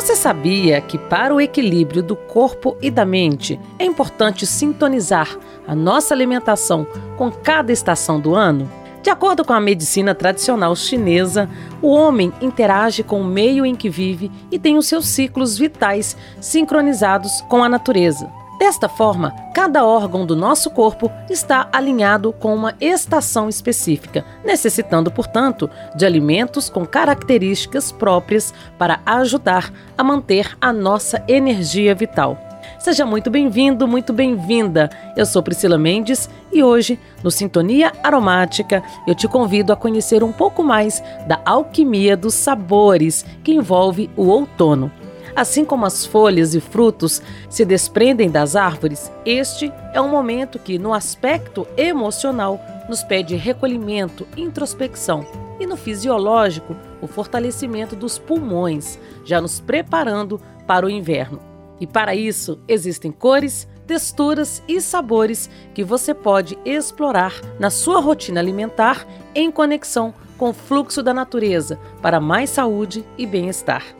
Você sabia que para o equilíbrio do corpo e da mente é importante sintonizar a nossa alimentação com cada estação do ano? De acordo com a medicina tradicional chinesa, o homem interage com o meio em que vive e tem os seus ciclos vitais sincronizados com a natureza. Desta forma, cada órgão do nosso corpo está alinhado com uma estação específica, necessitando, portanto, de alimentos com características próprias para ajudar a manter a nossa energia vital. Seja muito bem-vindo, muito bem-vinda. Eu sou Priscila Mendes e hoje, no Sintonia Aromática, eu te convido a conhecer um pouco mais da alquimia dos sabores que envolve o outono. Assim como as folhas e frutos se desprendem das árvores, este é um momento que, no aspecto emocional, nos pede recolhimento, introspecção e no fisiológico, o fortalecimento dos pulmões, já nos preparando para o inverno. E para isso, existem cores, texturas e sabores que você pode explorar na sua rotina alimentar em conexão com o fluxo da natureza para mais saúde e bem-estar.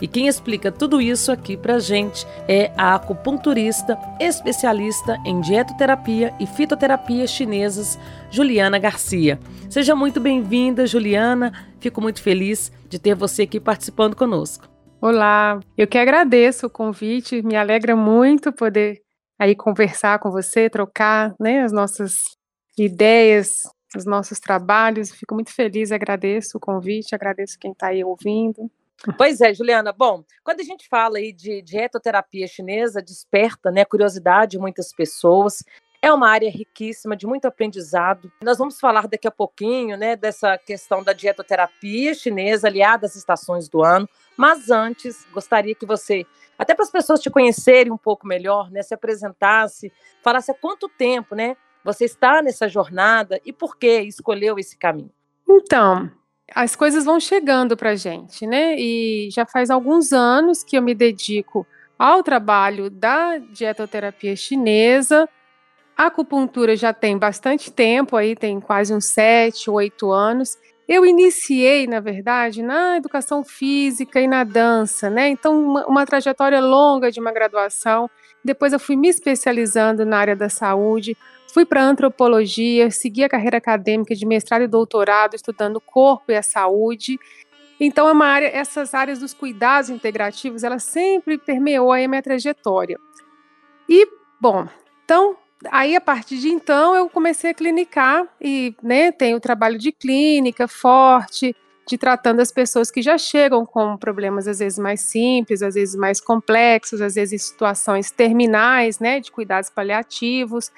E quem explica tudo isso aqui pra gente é a acupunturista especialista em dietoterapia e fitoterapia chinesas, Juliana Garcia. Seja muito bem-vinda, Juliana. Fico muito feliz de ter você aqui participando conosco. Olá, eu que agradeço o convite, me alegra muito poder aí conversar com você, trocar né, as nossas ideias, os nossos trabalhos. Fico muito feliz, agradeço o convite, agradeço quem está aí ouvindo. Pois é, Juliana. Bom, quando a gente fala aí de dietoterapia chinesa, desperta né, curiosidade de muitas pessoas. É uma área riquíssima, de muito aprendizado. Nós vamos falar daqui a pouquinho né, dessa questão da dietoterapia chinesa aliada às estações do ano. Mas antes, gostaria que você, até para as pessoas te conhecerem um pouco melhor, né, se apresentasse, falasse há quanto tempo né, você está nessa jornada e por que escolheu esse caminho. Então, as coisas vão chegando para a gente, né? E já faz alguns anos que eu me dedico ao trabalho da dietoterapia chinesa. A acupuntura já tem bastante tempo, aí tem quase uns sete, oito anos. Eu iniciei, na verdade, na educação física e na dança, né? Então, uma, uma trajetória longa de uma graduação. Depois, eu fui me especializando na área da saúde, Fui para antropologia, segui a carreira acadêmica de mestrado e doutorado, estudando o corpo e a saúde. Então, é uma área, essas áreas dos cuidados integrativos, ela sempre permeou a minha trajetória. E, bom, então, aí a partir de então eu comecei a clinicar e, né, tenho trabalho de clínica forte, de tratando as pessoas que já chegam com problemas às vezes mais simples, às vezes mais complexos, às vezes situações terminais, né, de cuidados paliativos.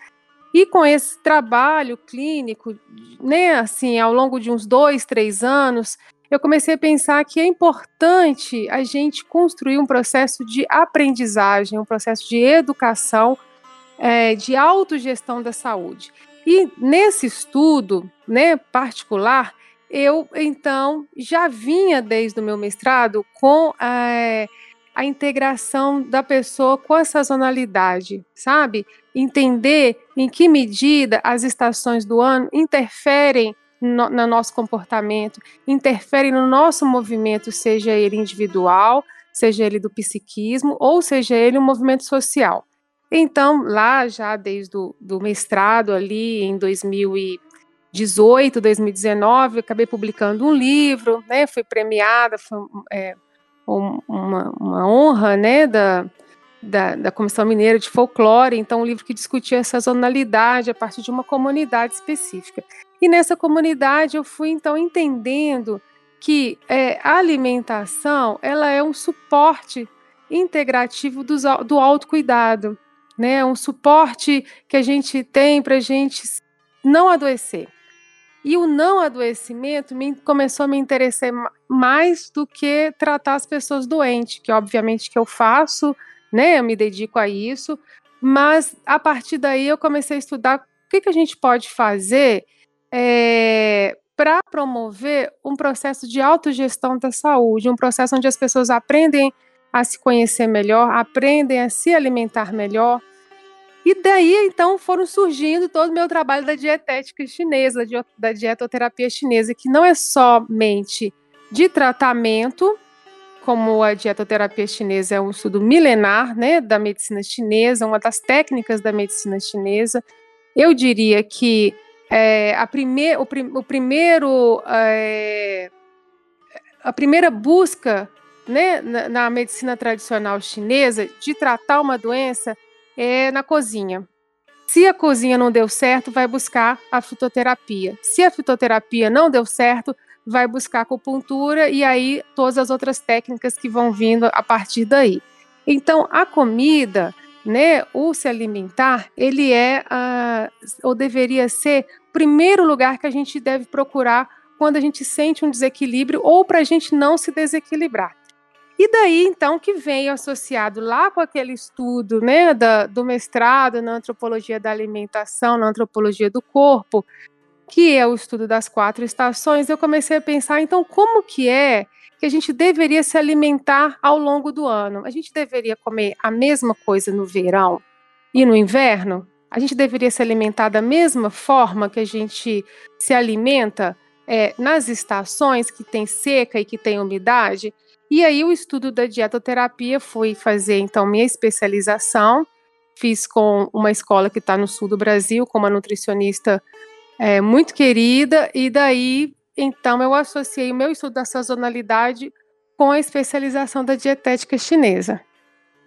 E com esse trabalho clínico, né, assim, ao longo de uns dois, três anos, eu comecei a pensar que é importante a gente construir um processo de aprendizagem, um processo de educação, é, de autogestão da saúde. E nesse estudo, né, particular, eu então já vinha desde o meu mestrado com é, a integração da pessoa com a sazonalidade, sabe? Entender em que medida as estações do ano interferem no, no nosso comportamento, interferem no nosso movimento, seja ele individual, seja ele do psiquismo, ou seja ele um movimento social. Então, lá já desde o do mestrado ali em 2018, 2019, acabei publicando um livro, né, fui premiada, foi, é, uma, uma honra né, da, da, da, Comissão Mineira de Folclore, então um livro que discutia essa zonalidade a partir de uma comunidade específica. E nessa comunidade eu fui então entendendo que é, a alimentação ela é um suporte integrativo do, do autocuidado, né? um suporte que a gente tem para a gente não adoecer. E o não adoecimento me, começou a me interessar mais do que tratar as pessoas doentes, que obviamente que eu faço, né? Eu me dedico a isso, mas a partir daí eu comecei a estudar o que, que a gente pode fazer é, para promover um processo de autogestão da saúde, um processo onde as pessoas aprendem a se conhecer melhor, aprendem a se alimentar melhor, e daí, então, foram surgindo todo o meu trabalho da dietética chinesa, da dietoterapia chinesa, que não é somente de tratamento, como a dietoterapia chinesa é um estudo milenar, né, da medicina chinesa, uma das técnicas da medicina chinesa, eu diria que é, a prime o, o primeiro é, a primeira busca né, na, na, medicina tradicional chinesa de tratar uma doença é na cozinha. Se a cozinha não deu certo, vai buscar a fitoterapia. Se a fitoterapia não deu certo, vai buscar acupuntura e aí todas as outras técnicas que vão vindo a partir daí. Então, a comida, né, o se alimentar, ele é, uh, ou deveria ser, o primeiro lugar que a gente deve procurar quando a gente sente um desequilíbrio ou para a gente não se desequilibrar. E daí, então, que vem associado lá com aquele estudo né, da, do mestrado na antropologia da alimentação, na antropologia do corpo, que é o estudo das quatro estações, eu comecei a pensar, então, como que é que a gente deveria se alimentar ao longo do ano? A gente deveria comer a mesma coisa no verão e no inverno? A gente deveria se alimentar da mesma forma que a gente se alimenta é, nas estações que tem seca e que tem umidade? E aí o estudo da dietoterapia foi fazer então minha especialização. Fiz com uma escola que está no sul do Brasil, com uma nutricionista é, muito querida, e daí então eu associei o meu estudo da sazonalidade com a especialização da dietética chinesa.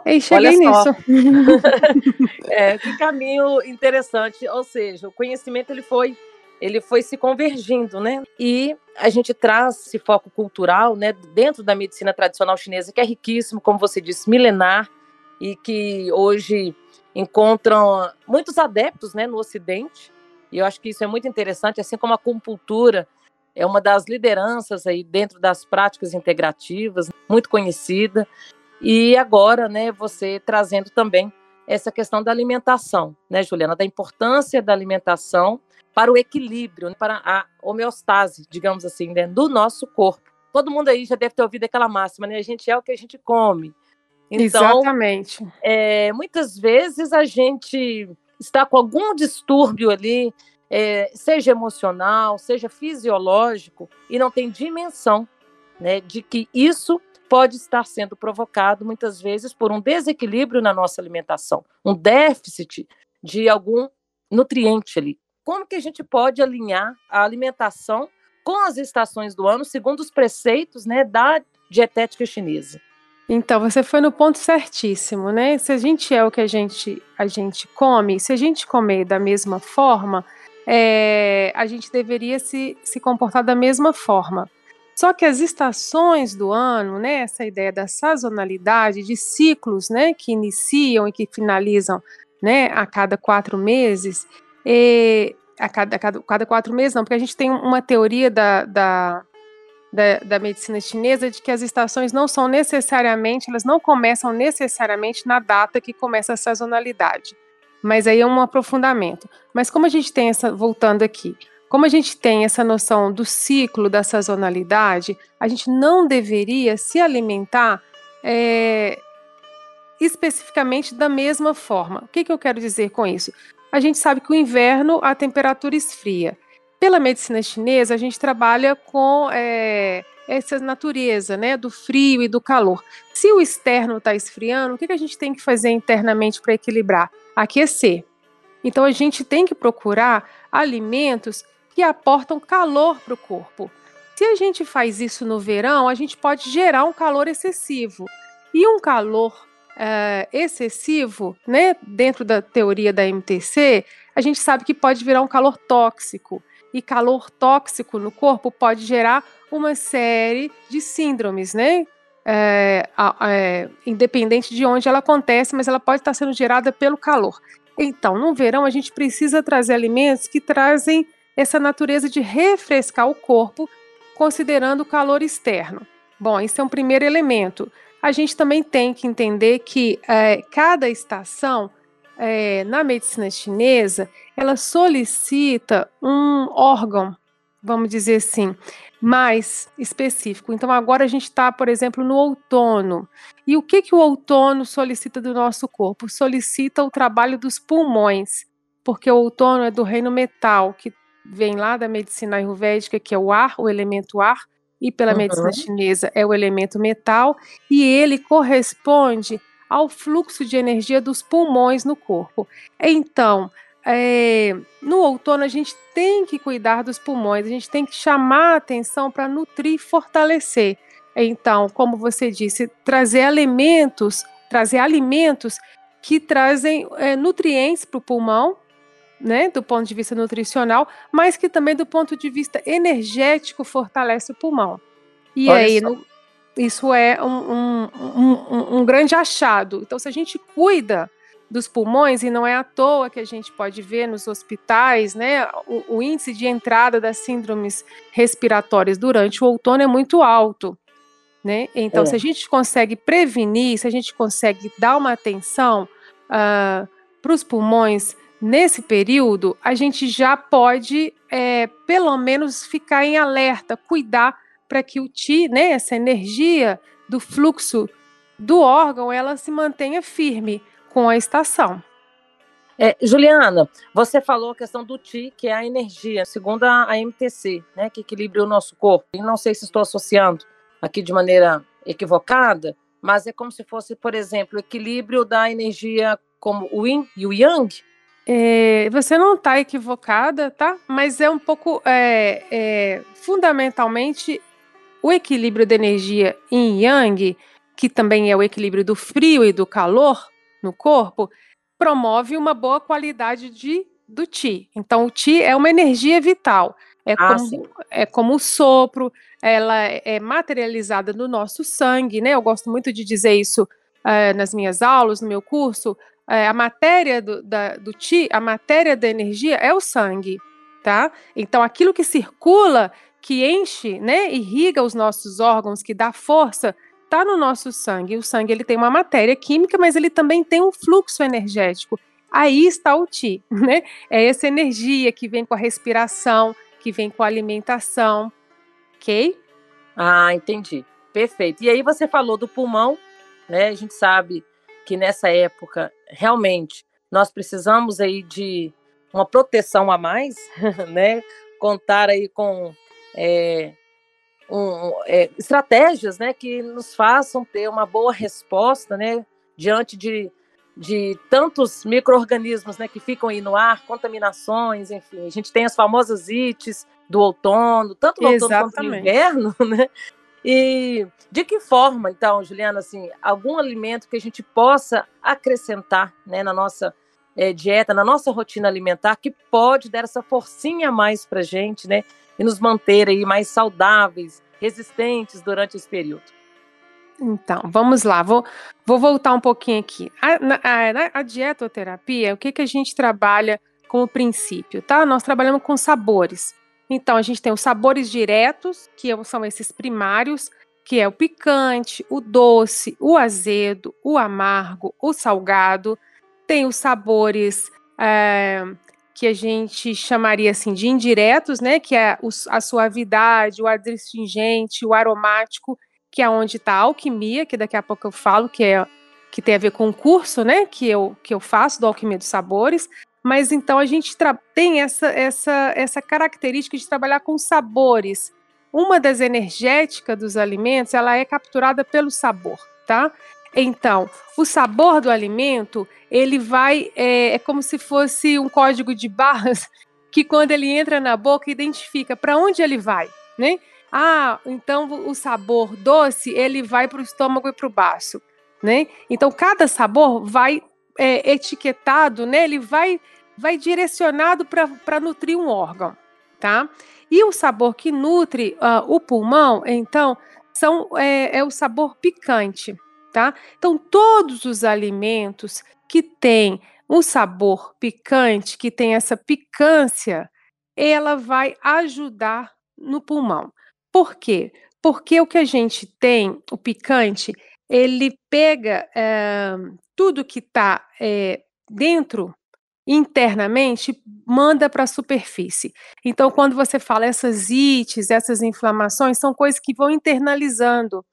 E cheguei nisso. é, que caminho interessante, ou seja, o conhecimento ele foi ele foi se convergindo, né? E a gente traz esse foco cultural, né, dentro da medicina tradicional chinesa, que é riquíssimo, como você disse, milenar e que hoje encontram muitos adeptos, né, no Ocidente. E eu acho que isso é muito interessante, assim como a acupuntura é uma das lideranças aí dentro das práticas integrativas, muito conhecida. E agora, né, você trazendo também essa questão da alimentação, né, Juliana, da importância da alimentação para o equilíbrio, né, para a homeostase, digamos assim, né, do nosso corpo. Todo mundo aí já deve ter ouvido aquela máxima, né? A gente é o que a gente come. Então, Exatamente. É, muitas vezes a gente está com algum distúrbio ali, é, seja emocional, seja fisiológico, e não tem dimensão né, de que isso pode estar sendo provocado muitas vezes por um desequilíbrio na nossa alimentação, um déficit de algum nutriente ali. Como que a gente pode alinhar a alimentação com as estações do ano, segundo os preceitos né, da dietética chinesa? Então, você foi no ponto certíssimo, né? Se a gente é o que a gente, a gente come, se a gente comer da mesma forma, é, a gente deveria se, se comportar da mesma forma. Só que as estações do ano, né, essa ideia da sazonalidade, de ciclos né, que iniciam e que finalizam né, a cada quatro meses, e, a, cada, a cada, cada quatro meses não, porque a gente tem uma teoria da, da, da, da, medicina chinesa de que as estações não são necessariamente, elas não começam necessariamente na data que começa a sazonalidade. Mas aí é um aprofundamento. Mas como a gente tem essa, voltando aqui, como a gente tem essa noção do ciclo da sazonalidade, a gente não deveria se alimentar é, especificamente da mesma forma. O que, que eu quero dizer com isso? A gente sabe que o inverno a temperatura esfria. Pela medicina chinesa, a gente trabalha com é, essa natureza, né, do frio e do calor. Se o externo está esfriando, o que, que a gente tem que fazer internamente para equilibrar? Aquecer. Então a gente tem que procurar alimentos que aportam calor para o corpo. Se a gente faz isso no verão, a gente pode gerar um calor excessivo. E um calor é, excessivo, né, dentro da teoria da MTC, a gente sabe que pode virar um calor tóxico. E calor tóxico no corpo pode gerar uma série de síndromes, né? É, é, independente de onde ela acontece, mas ela pode estar sendo gerada pelo calor. Então, no verão, a gente precisa trazer alimentos que trazem essa natureza de refrescar o corpo, considerando o calor externo. Bom, esse é um primeiro elemento. A gente também tem que entender que é, cada estação é, na medicina chinesa ela solicita um órgão, vamos dizer assim, mais específico. Então agora a gente está, por exemplo, no outono. E o que, que o outono solicita do nosso corpo? Solicita o trabalho dos pulmões, porque o outono é do reino metal, que vem lá da medicina ayurvédica, que é o ar, o elemento ar, e pela uhum. medicina chinesa é o elemento metal, e ele corresponde ao fluxo de energia dos pulmões no corpo. Então, é, no outono a gente tem que cuidar dos pulmões, a gente tem que chamar a atenção para nutrir e fortalecer. Então, como você disse, trazer alimentos, trazer alimentos que trazem é, nutrientes para o pulmão, né, do ponto de vista nutricional, mas que também do ponto de vista energético fortalece o pulmão. E Olha aí, no, isso é um, um, um, um grande achado. Então, se a gente cuida dos pulmões, e não é à toa que a gente pode ver nos hospitais, né, o, o, índice de entrada das síndromes respiratórias durante o outono é muito alto, né? Então, é. se a gente consegue prevenir, se a gente consegue dar uma atenção uh, ah, para os pulmões nesse período, a gente já pode, é, pelo menos, ficar em alerta, cuidar para que o ti, né, essa energia do fluxo do órgão, ela se mantenha firme com a estação. É, Juliana, você falou a questão do Ti, que é a energia, segundo a, a MTC, né, que equilibra o nosso corpo. E não sei se estou associando aqui de maneira equivocada, mas é como se fosse, por exemplo, o equilíbrio da energia como o Yin e o Yang. É, você não está equivocada, tá? Mas é um pouco, é, é, fundamentalmente, o equilíbrio da energia em Yang, que também é o equilíbrio do frio e do calor no corpo, promove uma boa qualidade de, do Ti. Então, o Ti é uma energia vital. É, ah, como, é como o sopro, ela é materializada no nosso sangue, né? Eu gosto muito de dizer isso é, nas minhas aulas, no meu curso. É, a matéria do, da, do Ti, a matéria da energia é o sangue, tá? Então, aquilo que circula que enche, né, irriga os nossos órgãos, que dá força, está no nosso sangue. O sangue ele tem uma matéria química, mas ele também tem um fluxo energético. Aí está o Ti, né? É essa energia que vem com a respiração, que vem com a alimentação, ok? Ah, entendi. Perfeito. E aí você falou do pulmão, né? A gente sabe que nessa época realmente nós precisamos aí de uma proteção a mais, né? Contar aí com é, um, é, estratégias né, que nos façam ter uma boa resposta né, diante de, de tantos micro-organismos né, que ficam aí no ar, contaminações, enfim. A gente tem as famosas ites do outono, tanto no outono quanto no inverno, né? E de que forma, então, Juliana, assim, algum alimento que a gente possa acrescentar né, na nossa é, dieta, na nossa rotina alimentar, que pode dar essa forcinha a mais para gente, né? e nos manter aí mais saudáveis, resistentes durante esse período. Então, vamos lá, vou, vou voltar um pouquinho aqui. A, a, a dietoterapia, o que, que a gente trabalha como princípio, tá? Nós trabalhamos com sabores. Então, a gente tem os sabores diretos, que são esses primários, que é o picante, o doce, o azedo, o amargo, o salgado. Tem os sabores é, que a gente chamaria assim de indiretos, né, que é a suavidade, o adstringente, o aromático, que é onde está a alquimia, que daqui a pouco eu falo, que é que tem a ver com o curso, né, que eu que eu faço do alquimia dos sabores. Mas então a gente tem essa essa essa característica de trabalhar com sabores. Uma das energéticas dos alimentos, ela é capturada pelo sabor, tá? Então, o sabor do alimento, ele vai, é, é como se fosse um código de barras que quando ele entra na boca identifica para onde ele vai, né? Ah, então o sabor doce ele vai para o estômago e para o baço, né? Então cada sabor vai é, etiquetado, né? Ele vai vai direcionado para nutrir um órgão, tá? E o sabor que nutre uh, o pulmão, então, são, é, é o sabor picante tá? Então, todos os alimentos que têm um sabor picante, que tem essa picância, ela vai ajudar no pulmão. Por quê? Porque o que a gente tem, o picante, ele pega é, tudo que está é, dentro internamente manda para a superfície. Então, quando você fala essas ites, essas inflamações, são coisas que vão internalizando.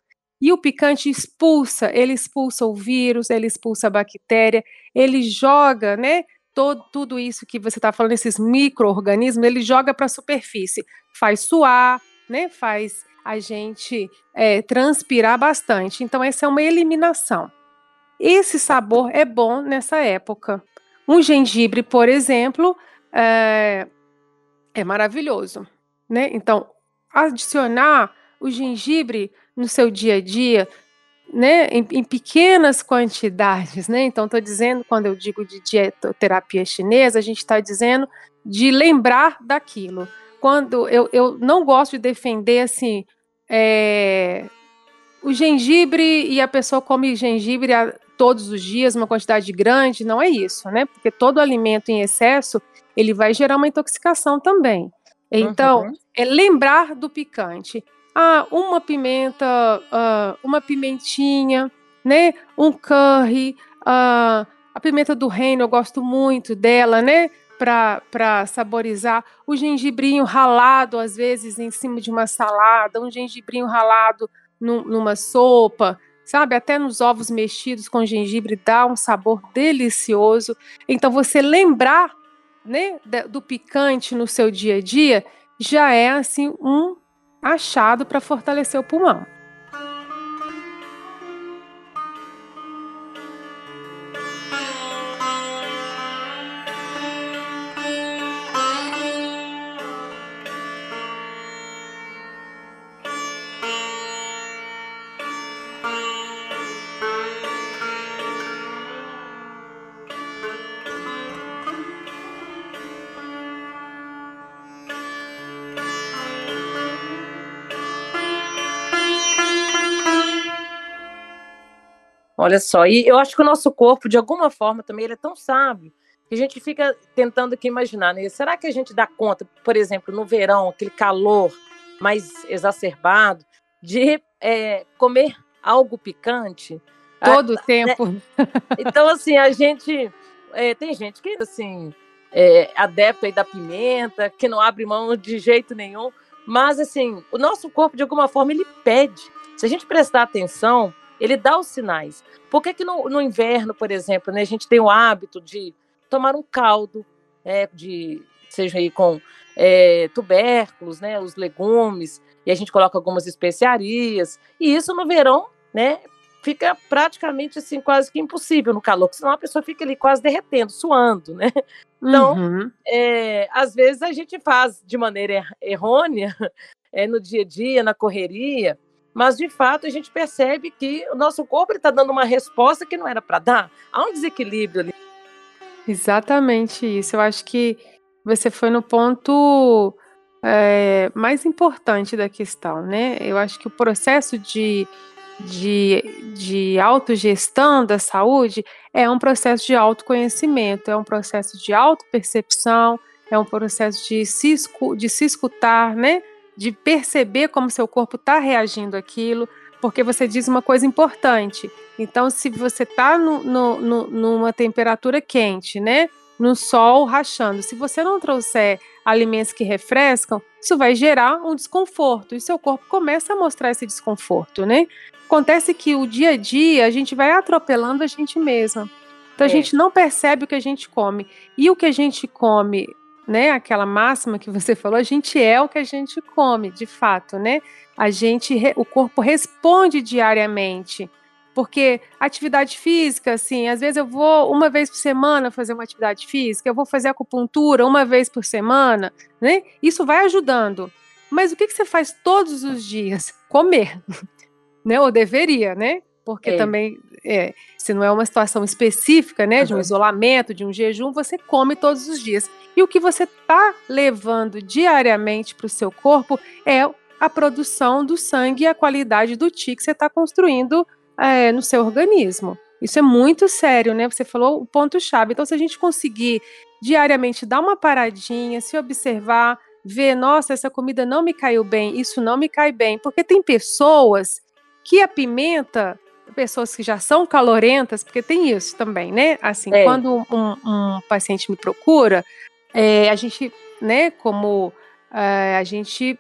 E o picante expulsa, ele expulsa o vírus, ele expulsa a bactéria, ele joga, né? Todo, tudo isso que você está falando, esses micro-organismos, ele joga para a superfície, faz suar, né? Faz a gente é, transpirar bastante. Então, essa é uma eliminação. Esse sabor é bom nessa época. Um gengibre, por exemplo, é, é maravilhoso. Né? Então, adicionar o gengibre no seu dia a dia, né, em, em pequenas quantidades, né? Então, estou dizendo, quando eu digo de dietoterapia chinesa, a gente está dizendo de lembrar daquilo. Quando eu, eu não gosto de defender assim é, o gengibre e a pessoa come gengibre todos os dias, uma quantidade grande, não é isso, né? Porque todo alimento em excesso ele vai gerar uma intoxicação também. Então, uhum. é lembrar do picante. Ah, uma pimenta, uh, uma pimentinha, né? Um curry, uh, a pimenta do reino, eu gosto muito dela, né? Para saborizar. O gengibrinho ralado, às vezes, em cima de uma salada, um gengibrinho ralado num, numa sopa, sabe? Até nos ovos mexidos com gengibre dá um sabor delicioso. Então, você lembrar né, do picante no seu dia a dia já é assim um achado para fortalecer o pulmão. Olha só, e eu acho que o nosso corpo, de alguma forma, também ele é tão sábio que a gente fica tentando aqui imaginar, né? Será que a gente dá conta, por exemplo, no verão, aquele calor mais exacerbado, de é, comer algo picante? Todo o ah, tempo. Né? Então, assim, a gente. É, tem gente que, assim, é adepto aí da pimenta, que não abre mão de jeito nenhum. Mas, assim, o nosso corpo, de alguma forma, ele pede. Se a gente prestar atenção, ele dá os sinais. Por que, que no, no inverno, por exemplo, né, a gente tem o hábito de tomar um caldo, é, de, seja aí com é, tubérculos, né, os legumes, e a gente coloca algumas especiarias, e isso no verão, né, fica praticamente assim quase que impossível no calor, porque senão a pessoa fica ali quase derretendo, suando, né? Então, uhum. é, às vezes a gente faz de maneira er errônea é, no dia a dia, na correria, mas de fato a gente percebe que o nosso corpo está dando uma resposta que não era para dar. Há um desequilíbrio ali. Exatamente isso. Eu acho que você foi no ponto é, mais importante da questão, né? Eu acho que o processo de, de, de autogestão da saúde é um processo de autoconhecimento, é um processo de autopercepção, é um processo de se, de se escutar, né? De perceber como seu corpo está reagindo àquilo, porque você diz uma coisa importante. Então, se você está numa temperatura quente, né? No sol rachando, se você não trouxer alimentos que refrescam, isso vai gerar um desconforto e seu corpo começa a mostrar esse desconforto, né? Acontece que o dia a dia a gente vai atropelando a gente mesma. Então a é. gente não percebe o que a gente come. E o que a gente come né, aquela máxima que você falou, a gente é o que a gente come, de fato, né? A gente, o corpo responde diariamente. Porque atividade física, assim, às vezes eu vou uma vez por semana fazer uma atividade física, eu vou fazer acupuntura uma vez por semana, né? Isso vai ajudando. Mas o que, que você faz todos os dias? Comer, né? Ou deveria, né? Porque é. também, é, se não é uma situação específica, né, de um isolamento, de um jejum, você come todos os dias. E o que você está levando diariamente para o seu corpo é a produção do sangue e a qualidade do ti que você está construindo é, no seu organismo. Isso é muito sério, né? Você falou o ponto-chave. Então, se a gente conseguir diariamente dar uma paradinha, se observar, ver, nossa, essa comida não me caiu bem, isso não me cai bem, porque tem pessoas que a pimenta pessoas que já são calorentas, porque tem isso também, né? Assim, é. quando um, um, paciente me procura, é, a gente, né, como é, a gente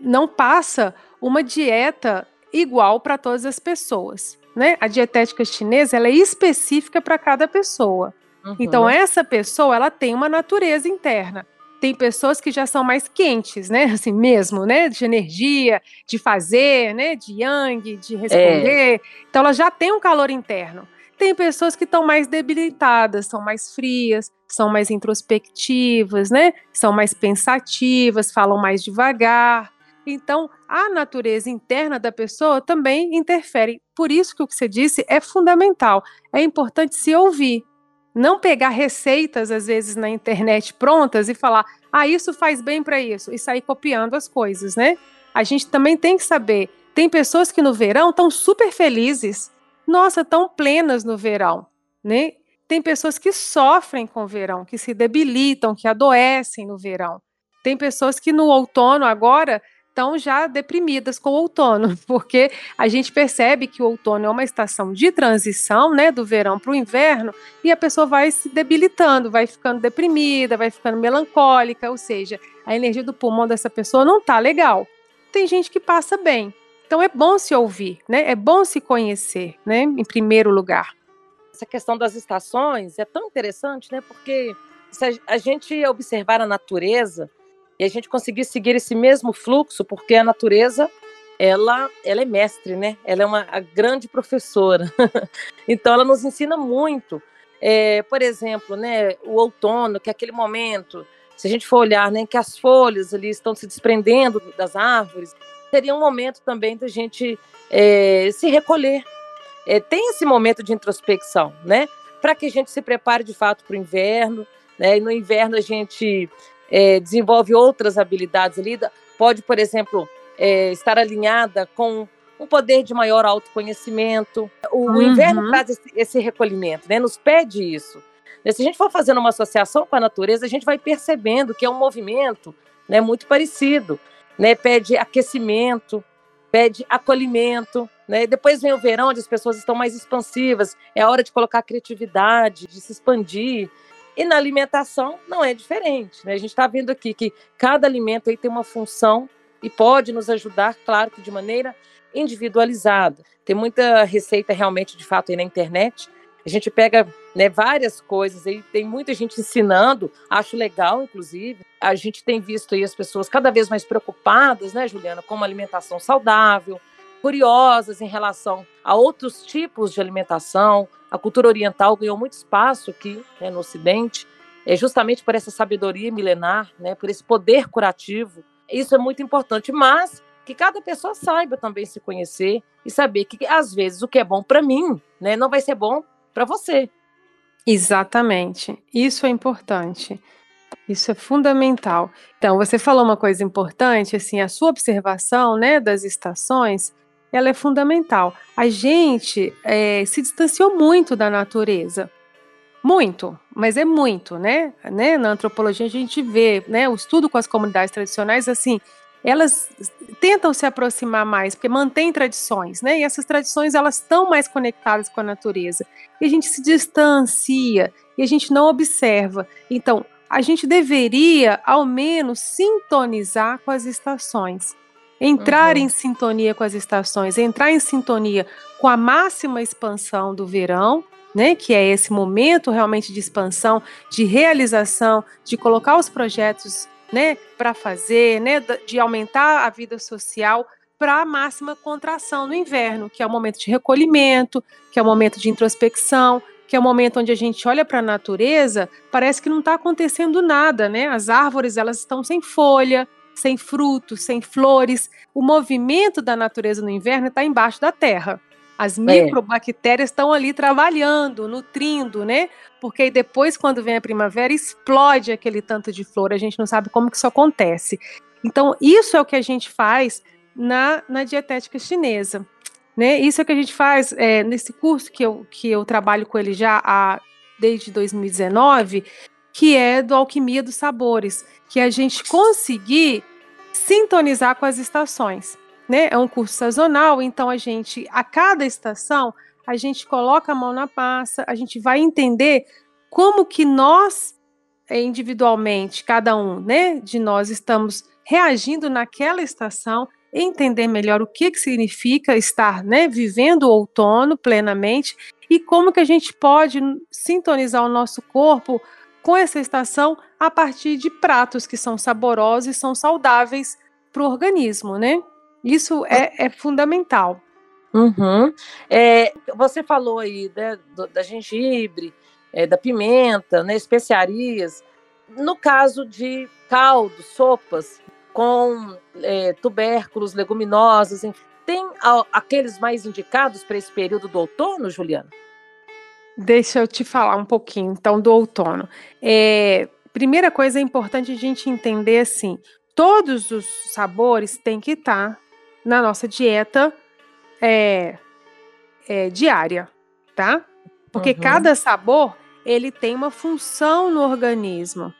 não passa uma dieta igual para todas as pessoas, né? A dietética chinesa ela é específica para cada pessoa. Uhum. Então essa pessoa ela tem uma natureza interna. Tem pessoas que já são mais quentes, né? Assim mesmo, né? De energia, de fazer, né? De yang, de responder. É. Então ela já tem um calor interno. Tem pessoas que estão mais debilitadas, são mais frias, são mais introspectivas, né? São mais pensativas, falam mais devagar. Então, a natureza interna da pessoa também interfere. Por isso que o que você disse é fundamental. É importante se ouvir, não pegar receitas, às vezes, na internet prontas e falar, ah, isso faz bem para isso, e sair copiando as coisas, né? A gente também tem que saber. Tem pessoas que no verão estão super felizes, nossa, tão plenas no verão, né? Tem pessoas que sofrem com o verão, que se debilitam, que adoecem no verão. Tem pessoas que no outono agora estão já deprimidas com o outono, porque a gente percebe que o outono é uma estação de transição, né, do verão para o inverno, e a pessoa vai se debilitando, vai ficando deprimida, vai ficando melancólica, ou seja, a energia do pulmão dessa pessoa não tá legal. Tem gente que passa bem. Então é bom se ouvir, né? É bom se conhecer, né? Em primeiro lugar. Essa questão das estações é tão interessante, né? Porque se a gente observar a natureza, e a gente conseguir seguir esse mesmo fluxo, porque a natureza ela, ela é mestre, né? Ela é uma grande professora. então ela nos ensina muito. É, por exemplo, né, o outono, que é aquele momento, se a gente for olhar, né, que as folhas ali estão se desprendendo das árvores, seria um momento também da gente é, se recolher. É, tem esse momento de introspecção, né? Para que a gente se prepare de fato para o inverno, né? E no inverno a gente é, desenvolve outras habilidades ali, pode, por exemplo, é, estar alinhada com um poder de maior autoconhecimento. O, uhum. o inverno traz esse, esse, recolhimento, né? nos pede isso. Se a gente for fazendo uma associação com a natureza, a gente vai percebendo que é um movimento né, muito parecido. Né? Pede aquecimento, pede acolhimento. Né? Depois vem o verão, onde as pessoas estão mais expansivas, é a hora de colocar criatividade, de se expandir. E na alimentação não é diferente. Né? A gente está vendo aqui que cada alimento aí tem uma função e pode nos ajudar, claro que de maneira individualizada. Tem muita receita realmente, de fato, aí na internet. A gente pega né, várias coisas aí, tem muita gente ensinando, acho legal, inclusive. A gente tem visto aí as pessoas cada vez mais preocupadas, né, Juliana, com uma alimentação saudável, curiosas em relação a outros tipos de alimentação. A cultura oriental ganhou muito espaço aqui né, no Ocidente, é justamente por essa sabedoria milenar, né, por esse poder curativo. Isso é muito importante, mas que cada pessoa saiba também se conhecer e saber que às vezes o que é bom para mim, né, não vai ser bom para você. Exatamente. Isso é importante. Isso é fundamental. Então, você falou uma coisa importante, assim, a sua observação, né, das estações, ela é fundamental. A gente é, se distanciou muito da natureza. Muito, mas é muito, né? né? Na antropologia a gente vê, né? O estudo com as comunidades tradicionais, assim, elas tentam se aproximar mais, porque mantém tradições, né? E essas tradições elas estão mais conectadas com a natureza. E a gente se distancia e a gente não observa. Então, a gente deveria, ao menos, sintonizar com as estações entrar uhum. em sintonia com as estações, entrar em sintonia com a máxima expansão do verão, né, que é esse momento realmente de expansão, de realização, de colocar os projetos, né, para fazer, né, de aumentar a vida social para a máxima contração no inverno, que é o momento de recolhimento, que é o momento de introspecção, que é o momento onde a gente olha para a natureza, parece que não está acontecendo nada, né? As árvores elas estão sem folha, sem frutos, sem flores. O movimento da natureza no inverno está embaixo da terra. As é. microbactérias estão ali trabalhando, nutrindo, né? Porque depois, quando vem a primavera, explode aquele tanto de flor. A gente não sabe como que isso acontece. Então, isso é o que a gente faz na, na dietética chinesa. Né? Isso é o que a gente faz é, nesse curso que eu, que eu trabalho com ele já há, desde 2019, que é do Alquimia dos Sabores, que é a gente conseguir sintonizar com as estações. Né? É um curso sazonal, então a gente, a cada estação, a gente coloca a mão na passa, a gente vai entender como que nós, eh, individualmente, cada um né, de nós, estamos reagindo naquela estação, entender melhor o que, que significa estar né, vivendo o outono plenamente e como que a gente pode sintonizar o nosso corpo com essa estação a partir de pratos que são saborosos e são saudáveis para o organismo, né? Isso é, é fundamental. Uhum. É, você falou aí né, do, da gengibre, é, da pimenta, né, especiarias. No caso de caldos, sopas com é, tubérculos, leguminosas, enfim, tem a, aqueles mais indicados para esse período do outono, Juliana? Deixa eu te falar um pouquinho, então, do outono. É, primeira coisa é importante a gente entender assim: todos os sabores têm que estar na nossa dieta é, é, diária, tá? Porque uhum. cada sabor ele tem uma função no organismo,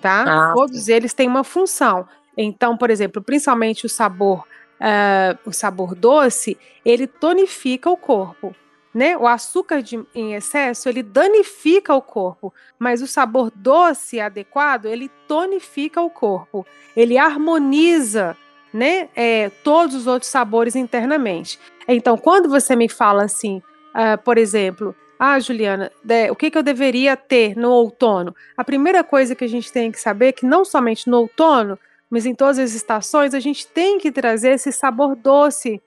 tá? Ah, Todos eles têm uma função. Então, por exemplo, principalmente o sabor, uh, o sabor doce, ele tonifica o corpo. Né? O açúcar de, em excesso ele danifica o corpo, mas o sabor doce adequado ele tonifica o corpo, ele harmoniza né, é, todos os outros sabores internamente. Então, quando você me fala assim, uh, por exemplo, ah, Juliana, de, o que, que eu deveria ter no outono? A primeira coisa que a gente tem que saber é que não somente no outono, mas em todas as estações, a gente tem que trazer esse sabor doce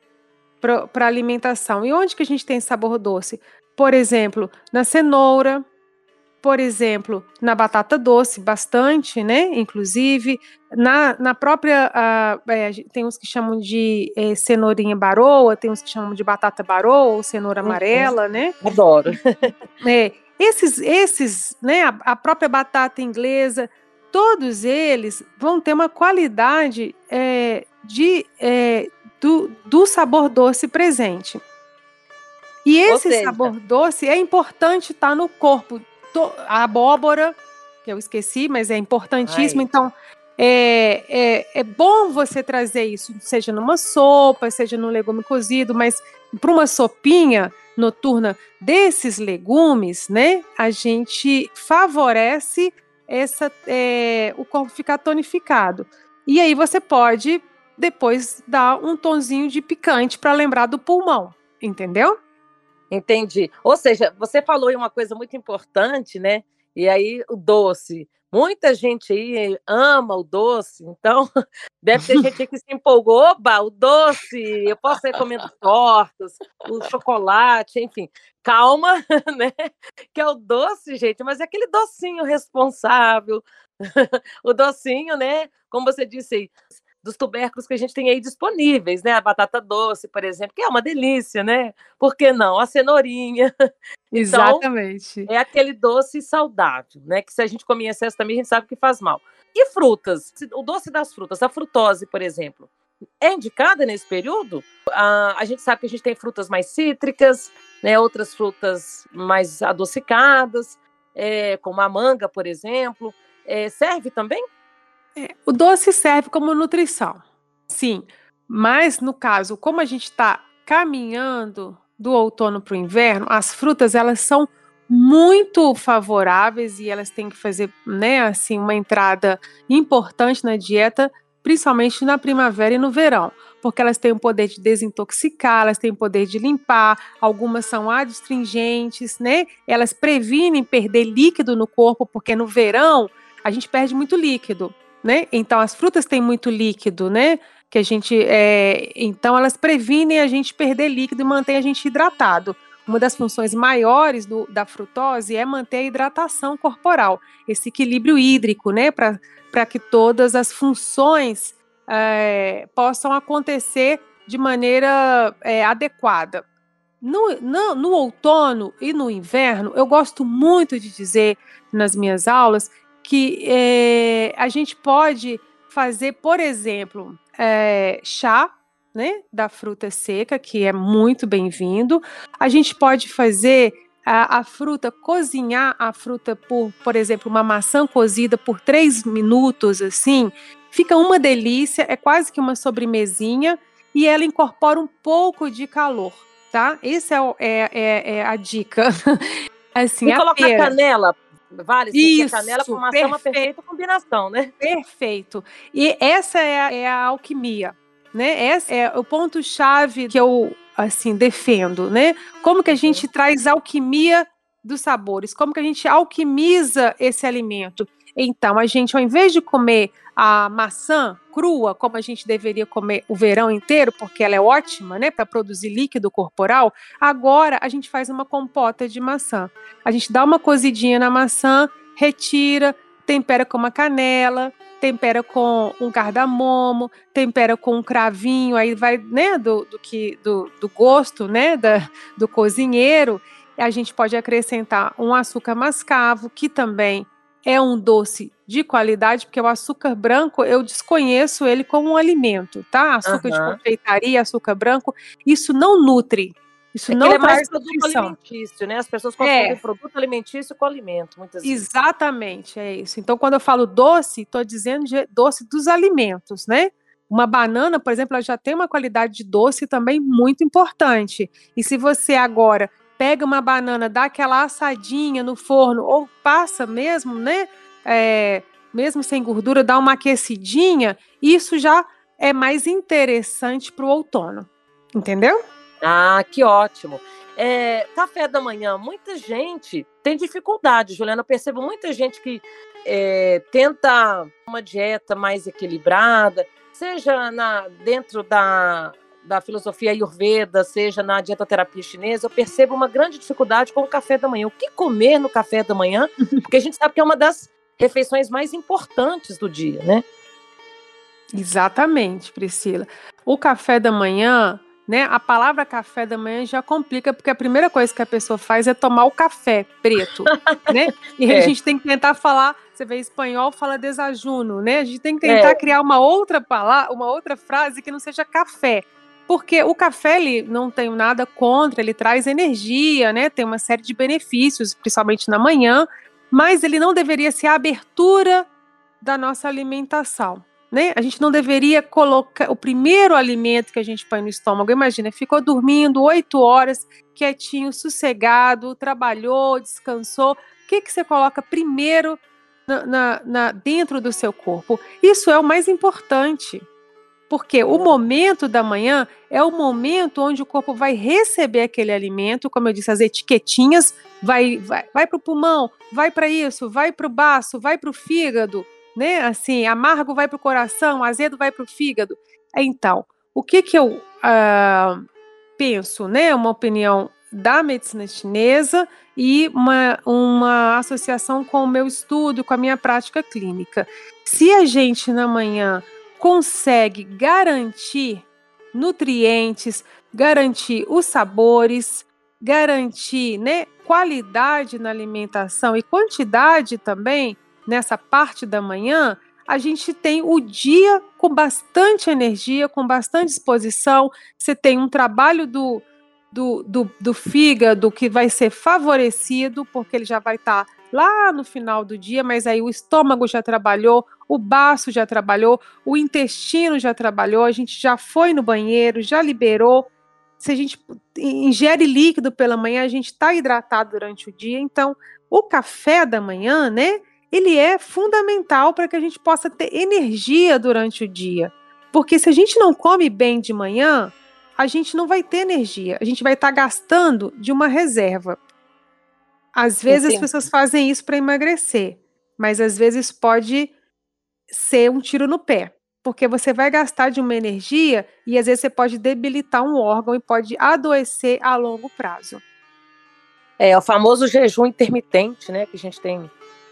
para a alimentação. E onde que a gente tem sabor doce? Por exemplo, na cenoura, por exemplo, na batata doce, bastante, né? Inclusive, na, na própria. Uh, é, tem uns que chamam de é, cenourinha baroa, tem uns que chamam de batata baroa ou cenoura uhum. amarela, uhum. né? Adoro. É, esses, esses, né? A, a, própria batata inglesa, todos eles vão ter uma qualidade é, de, é, do, do sabor doce presente. E esse seja, sabor doce é importante estar tá no corpo a abóbora, que eu esqueci, mas é importantíssimo. Ai. Então, é, é, é bom você trazer isso, seja numa sopa, seja num legume cozido, mas para uma sopinha noturna desses legumes, né? A gente favorece essa, é, o corpo ficar tonificado. E aí você pode depois dar um tonzinho de picante para lembrar do pulmão, entendeu? Entendi. Ou seja, você falou uma coisa muito importante, né? E aí o doce. Muita gente aí ama o doce, então deve ter gente que se empolgou. Oba, o doce, eu posso ir comendo tortas, o chocolate, enfim. Calma, né? Que é o doce, gente, mas é aquele docinho responsável, o docinho, né? Como você disse aí, dos tubérculos que a gente tem aí disponíveis, né? A batata doce, por exemplo, que é uma delícia, né? Por que não? A cenourinha. Então, Exatamente. é aquele doce saudável, né? Que se a gente come em excesso também, a gente sabe que faz mal. E frutas? O doce das frutas, a frutose, por exemplo, é indicada nesse período? A, a gente sabe que a gente tem frutas mais cítricas, né? Outras frutas mais adocicadas, é, como a manga, por exemplo. É, serve também? É, o doce serve como nutrição, sim. Mas no caso, como a gente está caminhando do outono para o inverno, as frutas elas são muito favoráveis e elas têm que fazer, né, assim, uma entrada importante na dieta, principalmente na primavera e no verão, porque elas têm o poder de desintoxicar, elas têm o poder de limpar, algumas são adstringentes, né? Elas previnem perder líquido no corpo, porque no verão a gente perde muito líquido né? Então as frutas têm muito líquido, né? Que a gente, é, então elas previnem a gente perder líquido e mantém a gente hidratado. Uma das funções maiores do, da frutose é manter a hidratação corporal, esse equilíbrio hídrico, né? Para que todas as funções é, possam acontecer de maneira é, adequada. No, no, no, outono e no inverno, eu gosto muito de dizer nas minhas aulas que é, a gente pode fazer, por exemplo, é, chá né, da fruta seca, que é muito bem-vindo. A gente pode fazer a, a, fruta, cozinhar a fruta por, por exemplo, uma maçã cozida por três minutos, assim, fica uma delícia, é quase que uma sobremesinha e ela incorpora um pouco de calor, tá? Essa é, é, é, é a dica. assim, e colocar canela Vale, Isso, canela com maçã é uma perfeita combinação, né? Perfeito. E essa é a, é a alquimia, né? Esse é o ponto-chave que eu, assim, defendo, né? Como que a gente uhum. traz alquimia dos sabores, como que a gente alquimiza esse alimento. Então, a gente, ao invés de comer a maçã crua, como a gente deveria comer o verão inteiro, porque ela é ótima, né, para produzir líquido corporal, agora a gente faz uma compota de maçã. A gente dá uma cozidinha na maçã, retira, tempera com uma canela, tempera com um cardamomo, tempera com um cravinho, aí vai, né, do, do que do, do gosto, né, da, do cozinheiro. A gente pode acrescentar um açúcar mascavo, que também é um doce de qualidade, porque o açúcar branco eu desconheço ele como um alimento, tá? Açúcar uhum. de confeitaria, açúcar branco, isso não nutre. Isso é não é mais produto alimentício, né? As pessoas confundem é. produto alimentício com alimento, muitas vezes. Exatamente, é isso. Então, quando eu falo doce, estou dizendo de doce dos alimentos, né? Uma banana, por exemplo, ela já tem uma qualidade de doce também muito importante. E se você agora pega uma banana, dá aquela assadinha no forno, ou passa mesmo, né? É, mesmo sem gordura, dá uma aquecidinha, isso já é mais interessante para o outono. Entendeu? Ah, que ótimo. É, café da manhã, muita gente tem dificuldade, Juliana. Eu percebo muita gente que é, tenta uma dieta mais equilibrada, seja na, dentro da, da filosofia ayurveda, seja na dietoterapia chinesa, eu percebo uma grande dificuldade com o café da manhã. O que comer no café da manhã? Porque a gente sabe que é uma das refeições mais importantes do dia, né? Exatamente, Priscila. O café da manhã, né? A palavra café da manhã já complica, porque a primeira coisa que a pessoa faz é tomar o café preto, né? E é. a gente tem que tentar falar, você vê espanhol, fala desajuno, né? A gente tem que tentar é. criar uma outra palavra, uma outra frase que não seja café porque o café ele não tem nada contra, ele traz energia, né? Tem uma série de benefícios, principalmente na manhã, mas ele não deveria ser a abertura da nossa alimentação. Né? A gente não deveria colocar o primeiro alimento que a gente põe no estômago. Imagina, ficou dormindo oito horas, quietinho, sossegado, trabalhou, descansou. O que, que você coloca primeiro na, na, na, dentro do seu corpo? Isso é o mais importante. Porque o momento da manhã é o momento onde o corpo vai receber aquele alimento, como eu disse, as etiquetinhas, vai, vai, vai para o pulmão, vai para isso, vai para o baço, vai para o fígado, né? Assim, amargo vai para o coração, azedo vai para o fígado. Então, o que que eu uh, penso, né? Uma opinião da medicina chinesa e uma, uma associação com o meu estudo, com a minha prática clínica. Se a gente na manhã consegue garantir nutrientes, garantir os sabores, garantir né, qualidade na alimentação e quantidade também nessa parte da manhã, a gente tem o dia com bastante energia, com bastante disposição. Você tem um trabalho do, do, do, do fígado que vai ser favorecido, porque ele já vai estar tá lá no final do dia, mas aí o estômago já trabalhou, o baço já trabalhou, o intestino já trabalhou, a gente já foi no banheiro, já liberou. Se a gente ingere líquido pela manhã, a gente está hidratado durante o dia. Então, o café da manhã, né? Ele é fundamental para que a gente possa ter energia durante o dia. Porque se a gente não come bem de manhã, a gente não vai ter energia. A gente vai estar tá gastando de uma reserva. Às vezes as pessoas fazem isso para emagrecer, mas às vezes pode ser um tiro no pé, porque você vai gastar de uma energia e às vezes você pode debilitar um órgão e pode adoecer a longo prazo. É, o famoso jejum intermitente, né, que a gente tem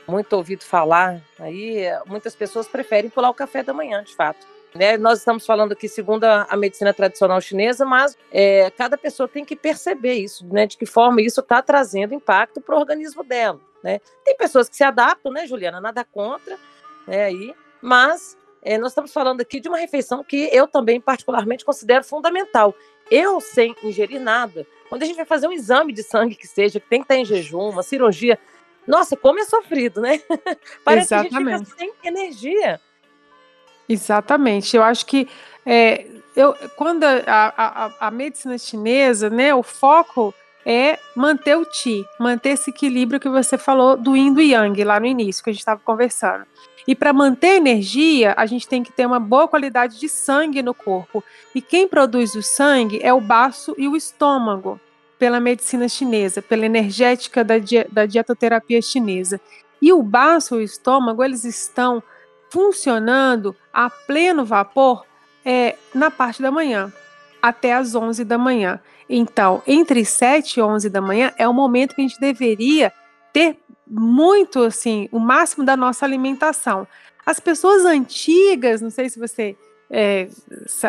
muito ouvido falar. Aí muitas pessoas preferem pular o café da manhã, de fato. Né? Nós estamos falando aqui segundo a, a medicina tradicional chinesa, mas é, cada pessoa tem que perceber isso, né? De que forma isso está trazendo impacto para o organismo dela, né? Tem pessoas que se adaptam, né, Juliana? Nada contra, né? Aí, mas é, nós estamos falando aqui de uma refeição que eu também particularmente considero fundamental. Eu sem ingerir nada, quando a gente vai fazer um exame de sangue que seja, que tem que estar em jejum, uma cirurgia, nossa, como é sofrido, né? Parece Exatamente. que a gente fica sem energia. Exatamente. Eu acho que é, eu, quando a, a, a, medicina chinesa, né, o foco é manter o Qi, manter esse equilíbrio que você falou do Yin do Yang lá no início, que a gente estava conversando. E para manter energia, a gente tem que ter uma boa qualidade de sangue no corpo. E quem produz o sangue é o baço e o estômago, pela medicina chinesa, pela energética da, di da dietoterapia chinesa. E o baço e o estômago, eles estão funcionando a pleno vapor é, na parte da manhã, até as 11 da manhã. Então, entre 7 e 11 da manhã é o momento que a gente deveria ter muito, assim, o máximo da nossa alimentação. As pessoas antigas, não sei se você é,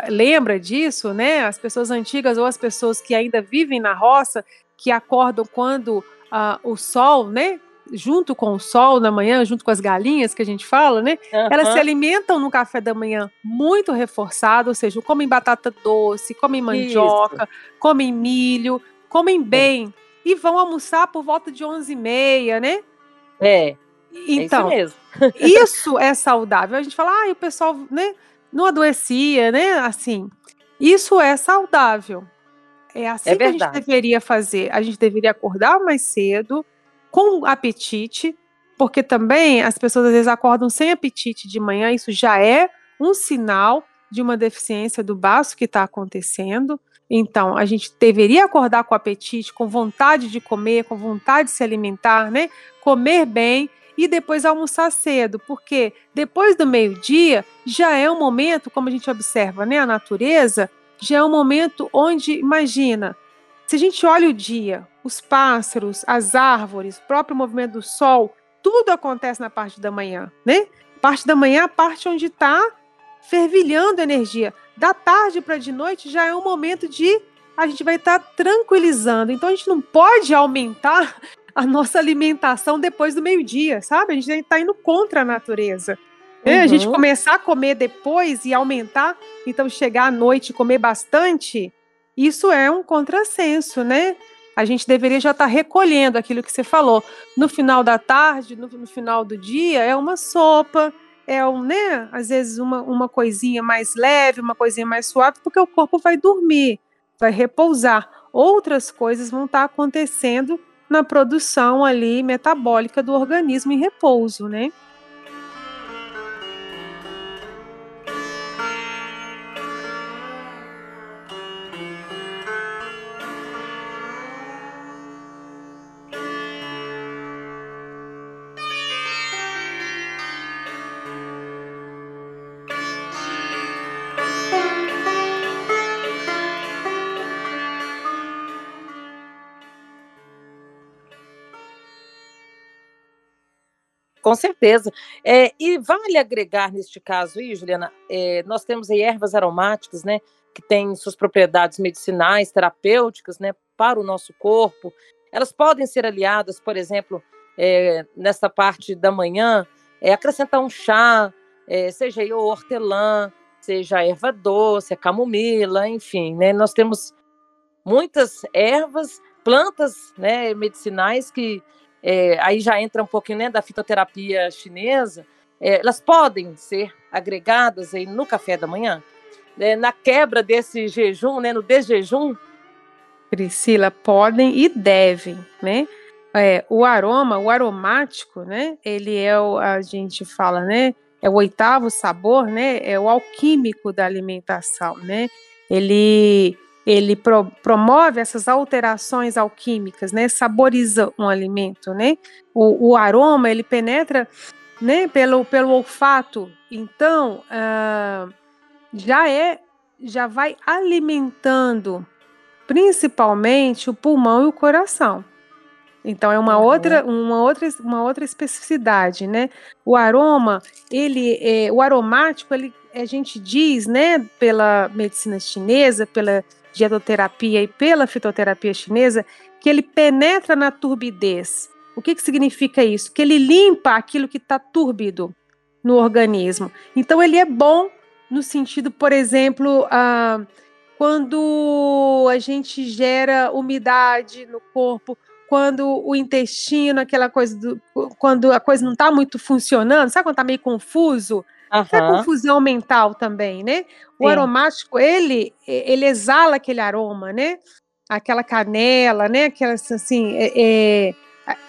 lembra disso, né? As pessoas antigas ou as pessoas que ainda vivem na roça, que acordam quando uh, o sol, né? Junto com o sol na manhã, junto com as galinhas que a gente fala, né? Uhum. Elas se alimentam no café da manhã muito reforçado, ou seja, comem batata doce, comem mandioca, Isso. comem milho, comem bem é. e vão almoçar por volta de 11h30, né? É. Então, é isso, isso é saudável. A gente fala, ah, o pessoal, né? não adoecia, né? Assim, isso é saudável. É assim é que a gente deveria fazer. A gente deveria acordar mais cedo, com apetite, porque também as pessoas às vezes acordam sem apetite de manhã, isso já é um sinal de uma deficiência do baço que está acontecendo. Então, a gente deveria acordar com apetite, com vontade de comer, com vontade de se alimentar, né? Comer bem e depois almoçar cedo, porque depois do meio-dia já é um momento, como a gente observa, né, a natureza, já é um momento onde, imagina, se a gente olha o dia, os pássaros, as árvores, o próprio movimento do sol, tudo acontece na parte da manhã, né? Parte da manhã é a parte onde está fervilhando energia. Da tarde para de noite já é um momento de a gente vai estar tá tranquilizando. Então a gente não pode aumentar a nossa alimentação depois do meio-dia, sabe? A gente está indo contra a natureza. Uhum. É, a gente uhum. começar a comer depois e aumentar, então chegar à noite e comer bastante, isso é um contrassenso, né? A gente deveria já estar tá recolhendo aquilo que você falou. No final da tarde, no, no final do dia, é uma sopa, é um, né? Às vezes uma, uma coisinha mais leve, uma coisinha mais suave, porque o corpo vai dormir, vai repousar. Outras coisas vão estar tá acontecendo na produção ali metabólica do organismo em repouso, né? Com certeza. É, e vale agregar neste caso aí, Juliana, é, nós temos aí ervas aromáticas, né, que têm suas propriedades medicinais, terapêuticas, né, para o nosso corpo. Elas podem ser aliadas, por exemplo, é, nessa parte da manhã, é, acrescentar um chá, é, seja aí o hortelã, seja a erva doce, a camomila, enfim, né, nós temos muitas ervas, plantas, né, medicinais que é, aí já entra um pouquinho né, da fitoterapia chinesa, é, elas podem ser agregadas aí no café da manhã, né, na quebra desse jejum, né, no desjejum? Priscila, podem e devem, né? É, o aroma, o aromático, né? Ele é o, a gente fala, né? É o oitavo sabor, né? É o alquímico da alimentação, né? Ele ele pro, promove essas alterações alquímicas, né? Saboriza um alimento, né? O, o aroma ele penetra, né? Pelo, pelo olfato. Então uh, já é, já vai alimentando, principalmente o pulmão e o coração. Então é uma uhum. outra, uma outra, uma outra especificidade, né? O aroma, ele, é, o aromático, ele, a gente diz, né? Pela medicina chinesa, pela dietoterapia e pela fitoterapia chinesa, que ele penetra na turbidez. O que, que significa isso? Que ele limpa aquilo que está túrbido no organismo. Então, ele é bom no sentido, por exemplo, ah, quando a gente gera umidade no corpo, quando o intestino, aquela coisa do, quando a coisa não está muito funcionando, sabe quando está meio confuso? Uhum. É confusão mental também, né? O Sim. aromático, ele, ele exala aquele aroma, né? Aquela canela, né? Aquela, assim, é, é,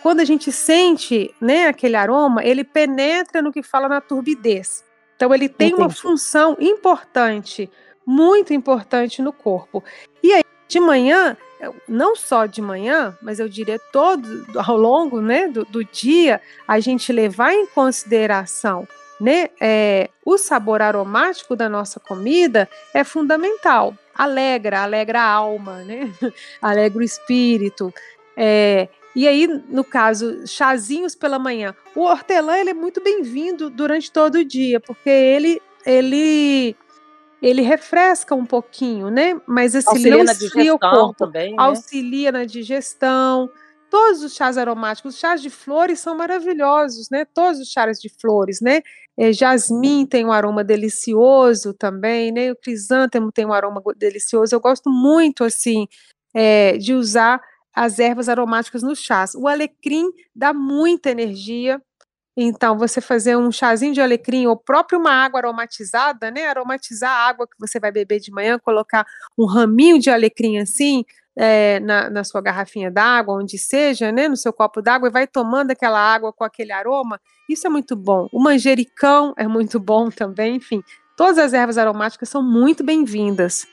quando a gente sente, né, aquele aroma, ele penetra no que fala na turbidez. Então, ele tem Entendi. uma função importante, muito importante no corpo. E aí, de manhã, não só de manhã, mas eu diria todo ao longo né, do, do dia, a gente levar em consideração né, é, o sabor aromático da nossa comida é fundamental. Alegra, alegra a alma, né? alegra o espírito. É, e aí, no caso, chazinhos pela manhã. O hortelã ele é muito bem-vindo durante todo o dia, porque ele ele ele refresca um pouquinho, né? Mas assim, auxilia não na digestão o corpo, também, né? auxilia na digestão. Todos os chás aromáticos, os chás de flores são maravilhosos, né? Todos os chás de flores, né? É, jasmim tem um aroma delicioso também, né? O crisântemo tem um aroma delicioso. Eu gosto muito, assim, é, de usar as ervas aromáticas nos chás. O alecrim dá muita energia, então, você fazer um chazinho de alecrim ou próprio uma água aromatizada, né? Aromatizar a água que você vai beber de manhã, colocar um raminho de alecrim assim é, na, na sua garrafinha d'água, onde seja, né? No seu copo d'água e vai tomando aquela água com aquele aroma. Isso é muito bom. O manjericão é muito bom também. Enfim, todas as ervas aromáticas são muito bem-vindas.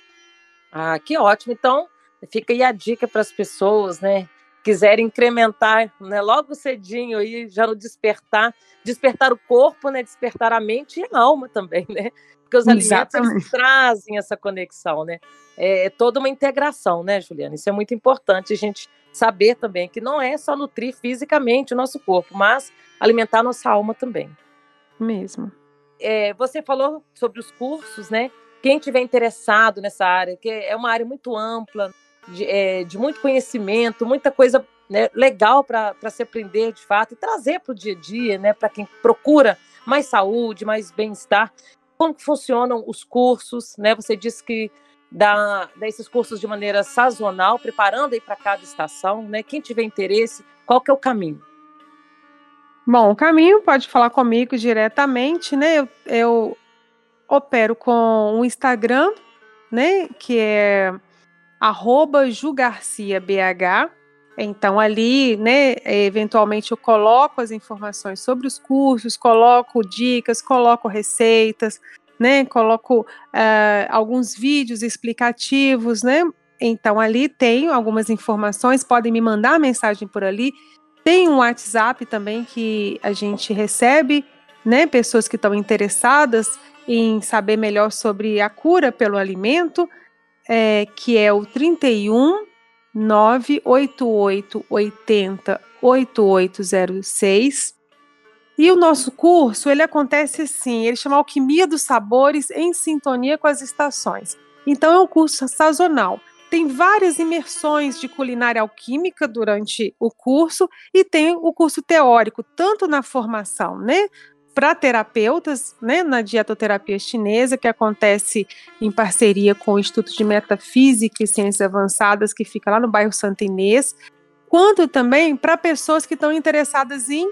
Ah, que ótimo. Então, fica aí a dica para as pessoas, né? Quiserem incrementar, né, logo cedinho aí, já no despertar, despertar o corpo, né, despertar a mente e a alma também, né? Porque os alimentos trazem essa conexão, né? É, é, toda uma integração, né, Juliana? Isso é muito importante a gente saber também que não é só nutrir fisicamente o nosso corpo, mas alimentar a nossa alma também. Mesmo. É, você falou sobre os cursos, né? Quem tiver interessado nessa área, que é uma área muito ampla, de, é, de muito conhecimento, muita coisa né, legal para se aprender de fato e trazer para o dia a dia, né, para quem procura mais saúde, mais bem-estar. Como funcionam os cursos? Né? Você disse que dá, dá esses cursos de maneira sazonal, preparando aí para cada estação. Né? Quem tiver interesse, qual que é o caminho? Bom, o caminho pode falar comigo diretamente, né? Eu, eu opero com o Instagram, né? Que é arroba jugarciabh. Então, ali, né, eventualmente eu coloco as informações sobre os cursos, coloco dicas, coloco receitas, né, coloco uh, alguns vídeos explicativos, né, então ali tem algumas informações, podem me mandar mensagem por ali. Tem um WhatsApp também que a gente recebe, né, pessoas que estão interessadas em saber melhor sobre a cura pelo alimento, é, que é o 31 988 80 8806. E o nosso curso, ele acontece assim, ele chama Alquimia dos Sabores em Sintonia com as Estações. Então é um curso sazonal. Tem várias imersões de culinária alquímica durante o curso e tem o curso teórico, tanto na formação, né, para terapeutas, né, na dietoterapia chinesa, que acontece em parceria com o Instituto de Metafísica e Ciências Avançadas, que fica lá no bairro Santa Inês, quanto também para pessoas que estão interessadas em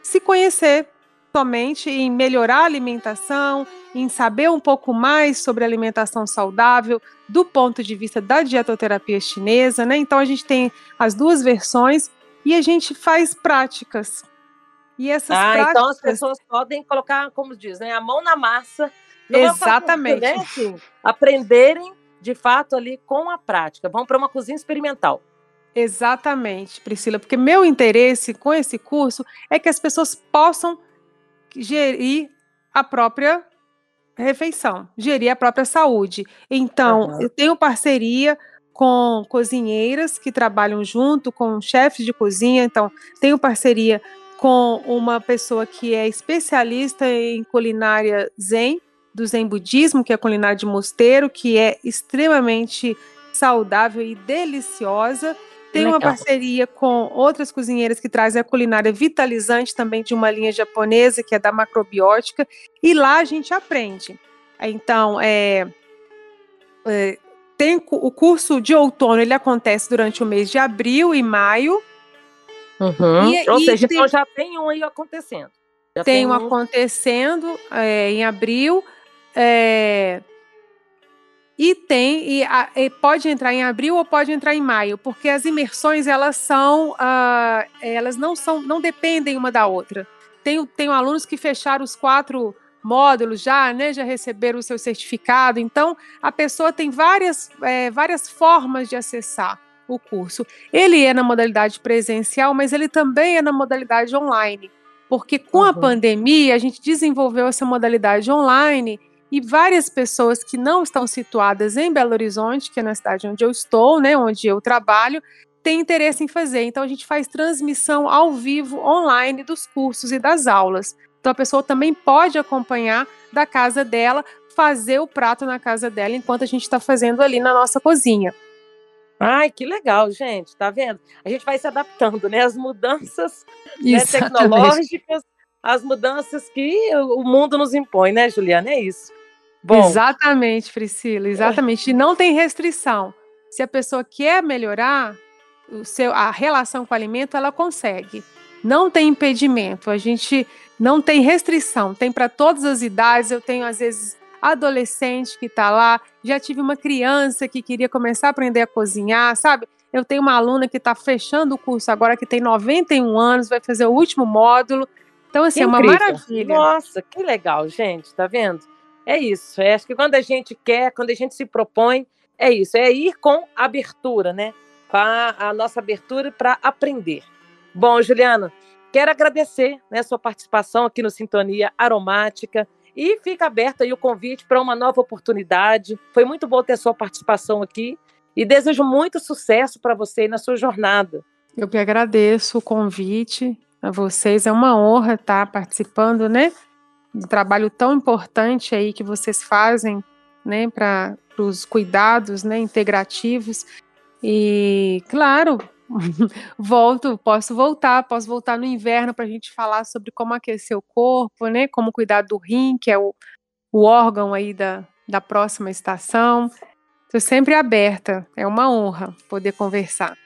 se conhecer somente em melhorar a alimentação, em saber um pouco mais sobre alimentação saudável do ponto de vista da dietoterapia chinesa, né? Então a gente tem as duas versões e a gente faz práticas e essas ah, práticas... então as pessoas podem colocar, como diz, né, a mão na massa. Exatamente. Né, assim, aprenderem de fato ali com a prática. Vão para uma cozinha experimental. Exatamente, Priscila, porque meu interesse com esse curso é que as pessoas possam gerir a própria refeição, gerir a própria saúde. Então, uhum. eu tenho parceria com cozinheiras que trabalham junto com chefes de cozinha, então tenho parceria com uma pessoa que é especialista em culinária zen, do zen budismo, que é a culinária de mosteiro, que é extremamente saudável e deliciosa. Tem Legal. uma parceria com outras cozinheiras que trazem a culinária vitalizante também de uma linha japonesa, que é da macrobiótica, e lá a gente aprende. Então, é, é tem o curso de outono, ele acontece durante o mês de abril e maio, Uhum. E, Ou e seja, tem, então já tem um aí acontecendo. Já tem, tem um acontecendo é, em abril. É, e tem e, a, e, pode entrar em abril ou pode entrar em maio, porque as imersões elas são uh, elas não são não dependem uma da outra. Tenho, tenho alunos que fecharam os quatro módulos já, né, já receberam o seu certificado. Então a pessoa tem várias é, várias formas de acessar o curso. Ele é na modalidade presencial, mas ele também é na modalidade online, porque com uhum. a pandemia a gente desenvolveu essa modalidade online e várias pessoas que não estão situadas em Belo Horizonte, que é na cidade onde eu estou, né, onde eu trabalho, têm interesse em fazer. Então a gente faz transmissão ao vivo online dos cursos e das aulas. Então a pessoa também pode acompanhar da casa dela, fazer o prato na casa dela enquanto a gente está fazendo ali na nossa cozinha. Ai, que legal, gente, tá vendo? A gente vai se adaptando, né? As mudanças né, tecnológicas, as mudanças que o mundo nos impõe, né, Juliana? É isso. Bom, exatamente, Priscila, exatamente. E não tem restrição. Se a pessoa quer melhorar o seu, a relação com o alimento, ela consegue. Não tem impedimento. A gente não tem restrição. Tem para todas as idades. Eu tenho, às vezes, adolescente que está lá. Já tive uma criança que queria começar a aprender a cozinhar, sabe? Eu tenho uma aluna que está fechando o curso agora, que tem 91 anos, vai fazer o último módulo. Então, assim, que é uma maravilha. Nossa, que legal, gente, tá vendo? É isso. É, acho que quando a gente quer, quando a gente se propõe, é isso. É ir com abertura, né? Com a, a nossa abertura para aprender. Bom, Juliana, quero agradecer né, a sua participação aqui no Sintonia Aromática. E fica aberto aí o convite para uma nova oportunidade. Foi muito bom ter sua participação aqui e desejo muito sucesso para você na sua jornada. Eu que agradeço o convite a vocês. É uma honra estar participando, né? do trabalho tão importante aí que vocês fazem, né, para os cuidados, né, integrativos. E, claro, volto, posso voltar, posso voltar no inverno para a gente falar sobre como aquecer o corpo, né, como cuidar do rim, que é o, o órgão aí da, da próxima estação. Estou sempre aberta, é uma honra poder conversar.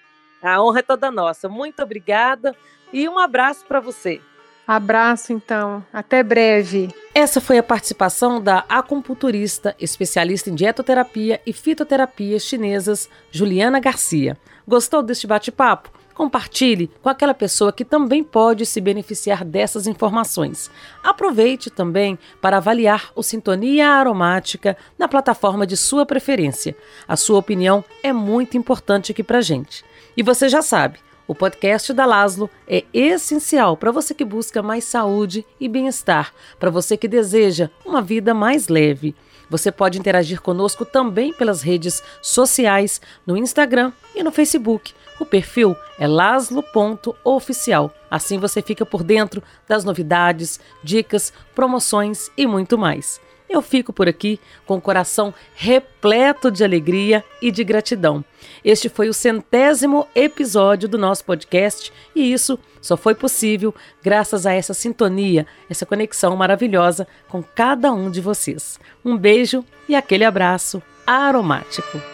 A honra é toda nossa. Muito obrigada e um abraço para você. Abraço então, até breve. Essa foi a participação da acupunturista, especialista em dietoterapia e fitoterapia chinesas, Juliana Garcia. Gostou deste bate-papo? Compartilhe com aquela pessoa que também pode se beneficiar dessas informações. Aproveite também para avaliar o Sintonia Aromática na plataforma de sua preferência. A sua opinião é muito importante aqui para gente. E você já sabe, o podcast da Laszlo é essencial para você que busca mais saúde e bem-estar, para você que deseja uma vida mais leve. Você pode interagir conosco também pelas redes sociais, no Instagram e no Facebook. O perfil é laslo.oficial. Assim você fica por dentro das novidades, dicas, promoções e muito mais eu fico por aqui com o coração repleto de alegria e de gratidão. Este foi o centésimo episódio do nosso podcast e isso só foi possível graças a essa sintonia, essa conexão maravilhosa com cada um de vocês. Um beijo e aquele abraço aromático.